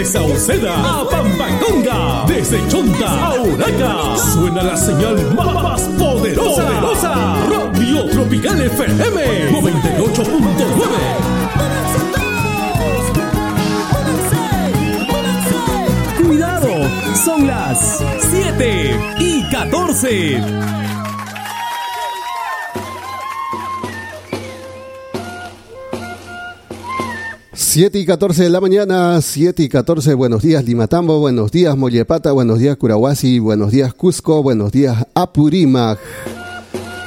Desde Sauceda a Pampaconga, desde Chonta a Uraca, suena la señal más poderosa. poderosa. Radio Tropical FM 98.9. Son las 7 y 14. Siete y 14 de la mañana, 7 y 14, buenos días Limatambo, buenos días Mollepata, buenos días Curahuasi, buenos días Cusco, buenos días Apurímac.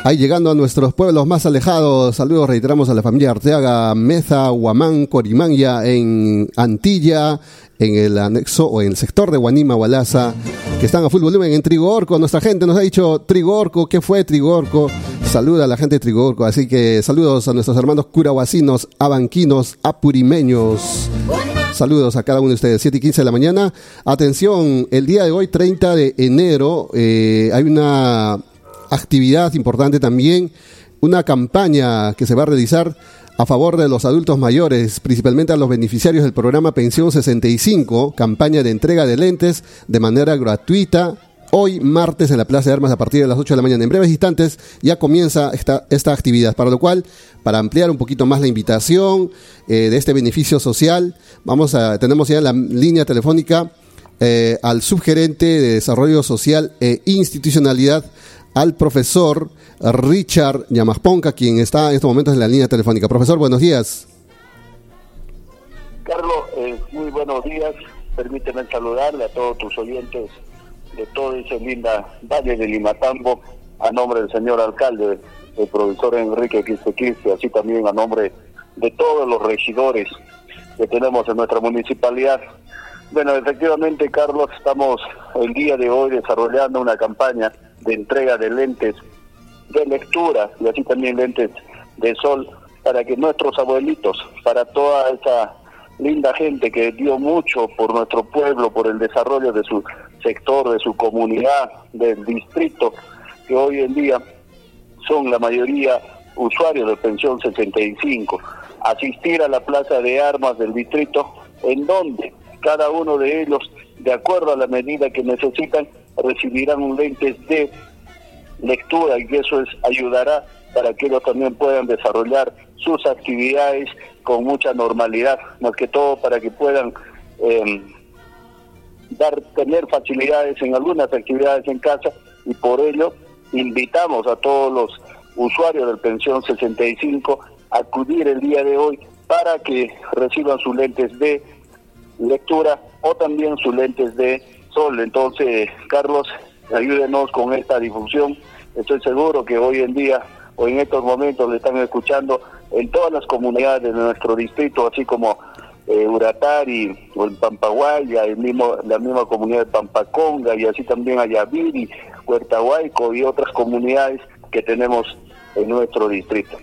Ahí llegando a nuestros pueblos más alejados, saludos reiteramos a la familia Arteaga, Meza, Huamán, Corimanya en Antilla, en el anexo o en el sector de Guanima, Gualaza, que están a full volumen en Trigorco. Nuestra gente nos ha dicho Trigorco, ¿qué fue Trigorco? Saluda a la gente de Trigorco, así que saludos a nuestros hermanos curahuasinos, abanquinos, apurimeños. Saludos a cada uno de ustedes, 7 y 15 de la mañana. Atención, el día de hoy, 30 de enero, eh, hay una actividad importante también, una campaña que se va a realizar a favor de los adultos mayores, principalmente a los beneficiarios del programa Pensión 65, campaña de entrega de lentes de manera gratuita. Hoy martes en la Plaza de Armas a partir de las 8 de la mañana. En breves instantes ya comienza esta, esta actividad, para lo cual, para ampliar un poquito más la invitación eh, de este beneficio social, vamos a, tenemos ya la línea telefónica eh, al subgerente de Desarrollo Social e Institucionalidad, al profesor Richard Llamasponca, quien está en estos momentos en la línea telefónica. Profesor, buenos días. Carlos, eh, muy buenos días. Permíteme saludarle a todos tus oyentes de todo ese linda Valle de Limatambo, a nombre del señor alcalde, el profesor Enrique Quispe así también a nombre de todos los regidores que tenemos en nuestra municipalidad. Bueno, efectivamente, Carlos, estamos el día de hoy desarrollando una campaña de entrega de lentes de lectura y así también lentes de sol para que nuestros abuelitos, para toda esa linda gente que dio mucho por nuestro pueblo, por el desarrollo de su sector, de su comunidad, del distrito, que hoy en día son la mayoría usuarios de pensión 65, asistir a la plaza de armas del distrito, en donde cada uno de ellos, de acuerdo a la medida que necesitan, recibirán un lentes de lectura y eso es ayudará para que ellos también puedan desarrollar sus actividades con mucha normalidad, más que todo para que puedan em, dar tener facilidades en algunas actividades en casa y por ello invitamos a todos los usuarios del pensión 65 a acudir el día de hoy para que reciban sus lentes de lectura o también sus lentes de sol. Entonces, Carlos, ayúdenos con esta difusión. Estoy seguro que hoy en día o en estos momentos le están escuchando en todas las comunidades de nuestro distrito, así como eh, Uratari o en Pampaguaya, el mismo, la misma comunidad de Pampaconga y así también Ayaviri, Huertahuayco y otras comunidades que tenemos en nuestro distrito.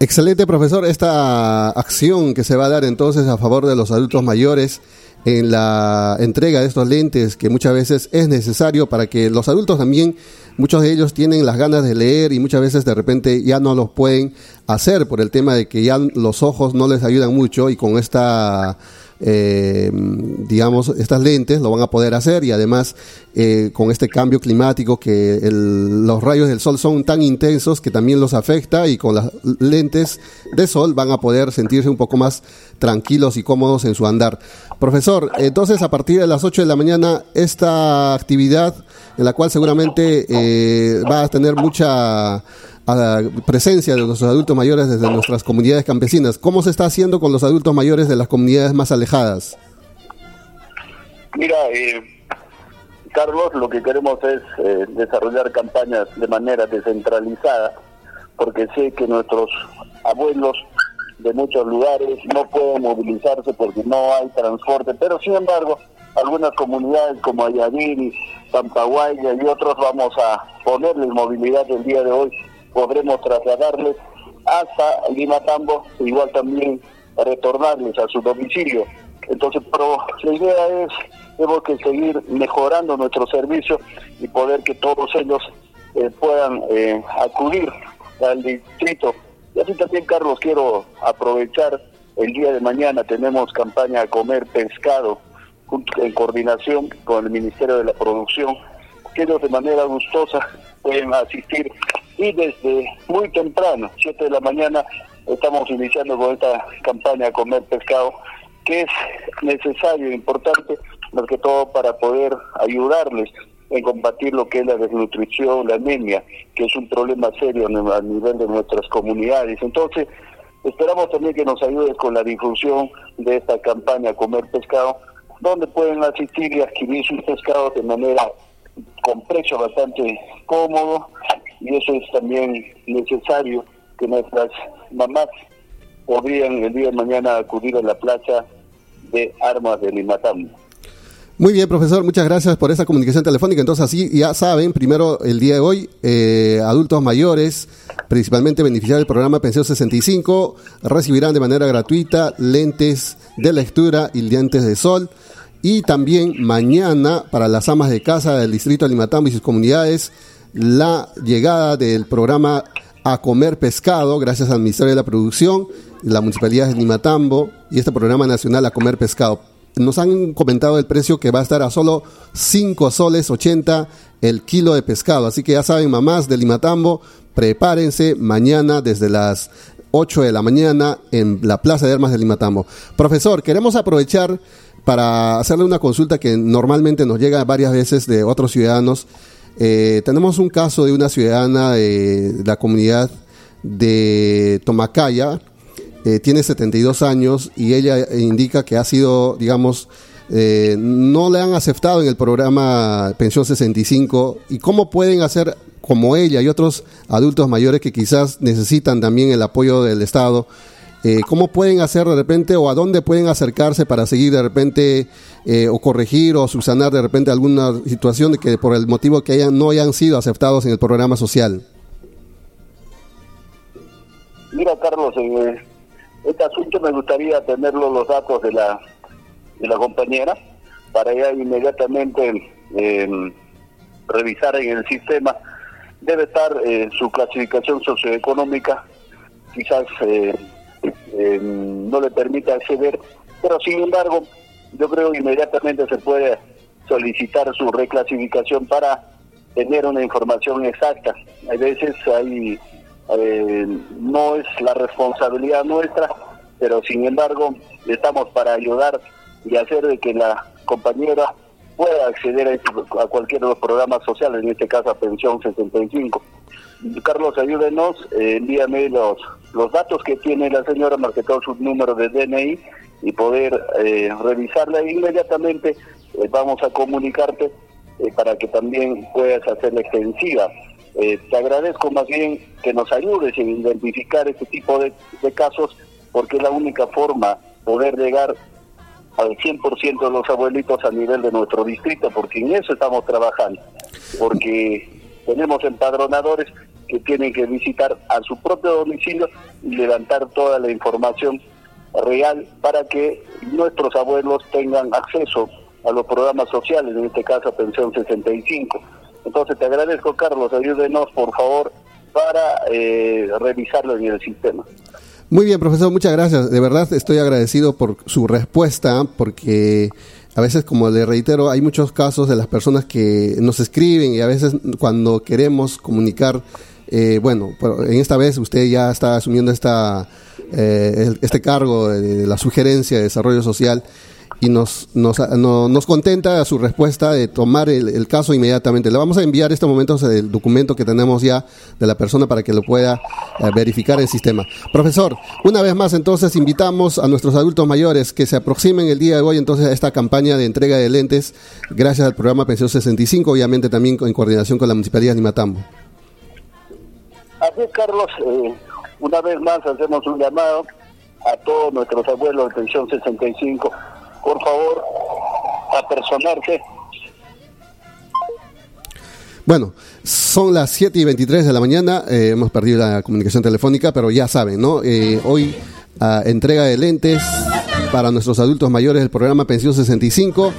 Excelente, profesor. Esta acción que se va a dar entonces a favor de los adultos mayores en la entrega de estos lentes que muchas veces es necesario para que los adultos también, muchos de ellos tienen las ganas de leer y muchas veces de repente ya no los pueden hacer por el tema de que ya los ojos no les ayudan mucho y con esta eh, digamos, estas lentes lo van a poder hacer y además eh, con este cambio climático que los rayos del sol son tan intensos que también los afecta y con las lentes de sol van a poder sentirse un poco más tranquilos y cómodos en su andar. Profesor, entonces a partir de las 8 de la mañana esta actividad en la cual seguramente eh, va a tener mucha a la presencia de los adultos mayores desde nuestras comunidades campesinas. ¿Cómo se está haciendo con los adultos mayores de las comunidades más alejadas? Mira, eh, Carlos, lo que queremos es eh, desarrollar campañas de manera descentralizada, porque sé que nuestros abuelos de muchos lugares no pueden movilizarse porque no hay transporte, pero sin embargo, algunas comunidades como Ayaviri, Pampaguaya y otros vamos a ponerle movilidad el día de hoy podremos trasladarles hasta Lima Tambo, igual también retornarles a su domicilio. Entonces, pero la idea es, tenemos que seguir mejorando nuestro servicio y poder que todos ellos eh, puedan eh, acudir al distrito. Y así también, Carlos, quiero aprovechar el día de mañana, tenemos campaña a comer pescado en coordinación con el Ministerio de la Producción, que ellos de manera gustosa pueden asistir y desde muy temprano, 7 de la mañana, estamos iniciando con esta campaña Comer Pescado, que es necesario e importante, más que todo para poder ayudarles en combatir lo que es la desnutrición, la anemia, que es un problema serio a nivel de nuestras comunidades. Entonces, esperamos también que nos ayudes con la difusión de esta campaña Comer Pescado, donde pueden asistir y adquirir sus pescados de manera con precio bastante cómodo y eso es también necesario que nuestras mamás podrían el día de mañana acudir a la plaza de armas de Limatambo. Muy bien, profesor, muchas gracias por esa comunicación telefónica. Entonces, así ya saben, primero el día de hoy, eh, adultos mayores, principalmente beneficiarios del programa Pensión 65, recibirán de manera gratuita lentes de lectura y lentes de sol. Y también mañana, para las amas de casa del distrito de Limatambo y sus comunidades, la llegada del programa A Comer Pescado, gracias al Ministerio de la Producción, la Municipalidad de Limatambo y este programa nacional A Comer Pescado nos han comentado el precio que va a estar a solo 5 soles 80 el kilo de pescado. Así que ya saben, mamás de Limatambo, prepárense mañana desde las 8 de la mañana en la Plaza de Armas de Limatambo. Profesor, queremos aprovechar para hacerle una consulta que normalmente nos llega varias veces de otros ciudadanos. Eh, tenemos un caso de una ciudadana de la comunidad de Tomacaya, eh, tiene 72 años y ella indica que ha sido, digamos, eh, no le han aceptado en el programa Pensión 65 y cómo pueden hacer como ella y otros adultos mayores que quizás necesitan también el apoyo del Estado, eh, cómo pueden hacer de repente o a dónde pueden acercarse para seguir de repente o corregir o subsanar de repente alguna situación de que por el motivo que hayan, no hayan sido aceptados en el programa social. Mira, Carlos, este asunto me gustaría tenerlo los datos de la, de la compañera para ya inmediatamente em, revisar en el sistema. Debe estar eh, su clasificación socioeconómica, quizás eh, em, no le permita acceder, pero sin embargo yo creo que inmediatamente se puede solicitar su reclasificación para tener una información exacta. A veces hay eh, no es la responsabilidad nuestra, pero sin embargo estamos para ayudar y hacer de que la compañera pueda acceder a, cualquiera de los programas sociales, en este caso a Pensión 65. Carlos, ayúdenos, eh, envíame los, los datos que tiene la señora, marque todo su número de DNI y poder eh, revisarla inmediatamente eh, vamos a comunicarte para que también puedas hacerla extensiva eh, te agradezco más bien que nos ayudes en identificar este tipo de, casos porque es la única forma poder llegar al 100% de los abuelitos a nivel de nuestro distrito, porque en eso estamos trabajando, porque tenemos empadronadores que tienen que visitar a su propio domicilio y levantar toda la información real para que nuestros abuelos tengan acceso a los programas sociales, en este caso Pensión 65. Entonces te agradezco, Carlos, ayúdenos, por favor, para eh, revisarlo en el sistema. Muy bien, profesor, muchas gracias. De verdad estoy agradecido por su respuesta, porque a veces, como le reitero, hay muchos casos de las personas que nos escriben y a veces cuando queremos comunicar, eh, bueno, en esta vez usted ya está asumiendo esta, eh, este cargo de la sugerencia de desarrollo social y nos, nos, nos contenta su respuesta de tomar el, caso inmediatamente. Le vamos a enviar este momento el documento que tenemos ya de la persona para que lo pueda eh, verificar en el sistema. Profesor, una vez más entonces invitamos a nuestros adultos mayores que se aproximen el día de hoy entonces a esta campaña de entrega de lentes gracias al programa Pensión 65, obviamente también en coordinación con la Municipalidad de Nimatambo. Así es, Carlos. Eh, una vez más hacemos un llamado a todos nuestros abuelos de Pensión 65 por favor, a personarse. Bueno, son las 7 y 23 de la mañana, eh, hemos perdido la comunicación telefónica, pero ya saben, ¿no? Eh, hoy ah, entrega de lentes para nuestros adultos mayores del programa Pensión 65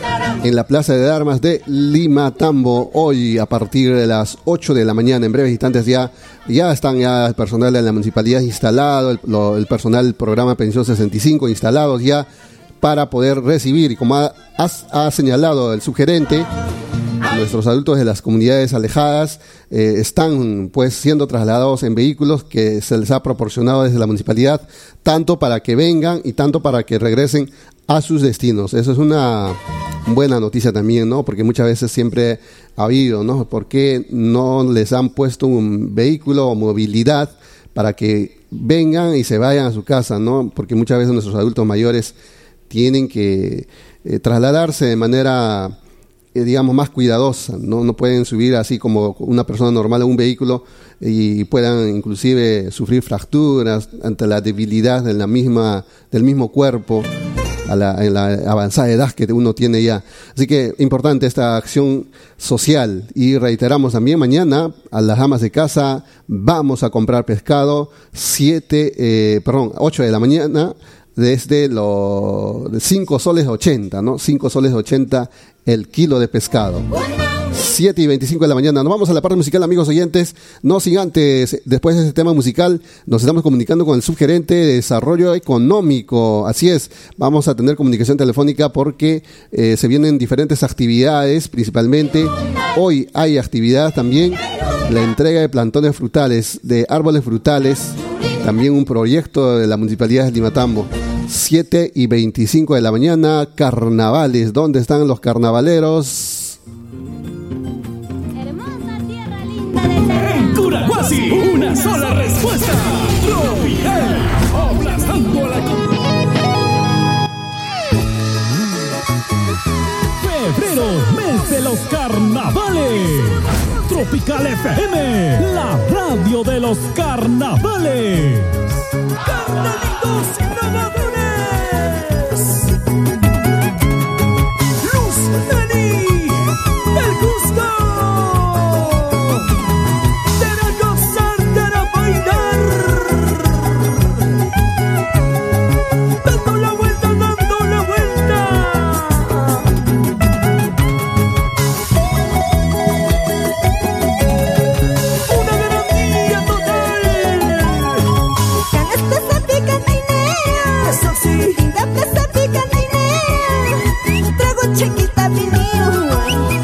en la Plaza de Armas de Lima Tambo. Hoy a partir de las 8 de la mañana, en breves instantes ya, ya están el personal de la municipalidad instalado, el, el personal del programa Pensión 65 instalados ya para poder recibir. Y como ha, señalado el sugerente, nuestros adultos de las comunidades alejadas eh, están pues siendo trasladados en vehículos que se les ha proporcionado desde la municipalidad, tanto para que vengan y tanto para que regresen a sus destinos. Eso es una buena noticia también, ¿no? Porque muchas veces siempre ha habido, ¿no? ¿Por qué no les han puesto un vehículo o movilidad para que vengan y se vayan a su casa, ¿no? Porque muchas veces nuestros adultos mayores tienen que eh, trasladarse de manera eh, digamos, más cuidadosa. ¿no? no pueden subir así como una persona normal a un vehículo y puedan inclusive sufrir fracturas ante la debilidad de la misma, del mismo cuerpo. A la, avanzada edad que uno tiene ya. Así que importante esta acción social. Y reiteramos también, mañana a las amas de casa vamos a comprar pescado, 7, eh, perdón, 8 de la mañana, desde los 5 soles 80, ¿no? 5 soles 80 el kilo de pescado. 7 y 25 de la mañana. Nos vamos a la parte musical, amigos oyentes. No sin antes, después de este tema musical, nos estamos comunicando con el subgerente de Desarrollo Económico. Así es, vamos a tener comunicación telefónica porque eh, se vienen diferentes actividades, principalmente. Hoy hay actividad también, la entrega de plantones frutales, de árboles frutales, también un proyecto de la Municipalidad de Limatambo. 7 y 25 de la mañana, carnavales. ¿Dónde están los carnavaleros? Hermosa tierra linda de Curahuasi, una sola respuesta. Tropical, aplastando a la Febrero, mes de los carnavales. Tropical FM, la radio de los carnavales. Carnalitos y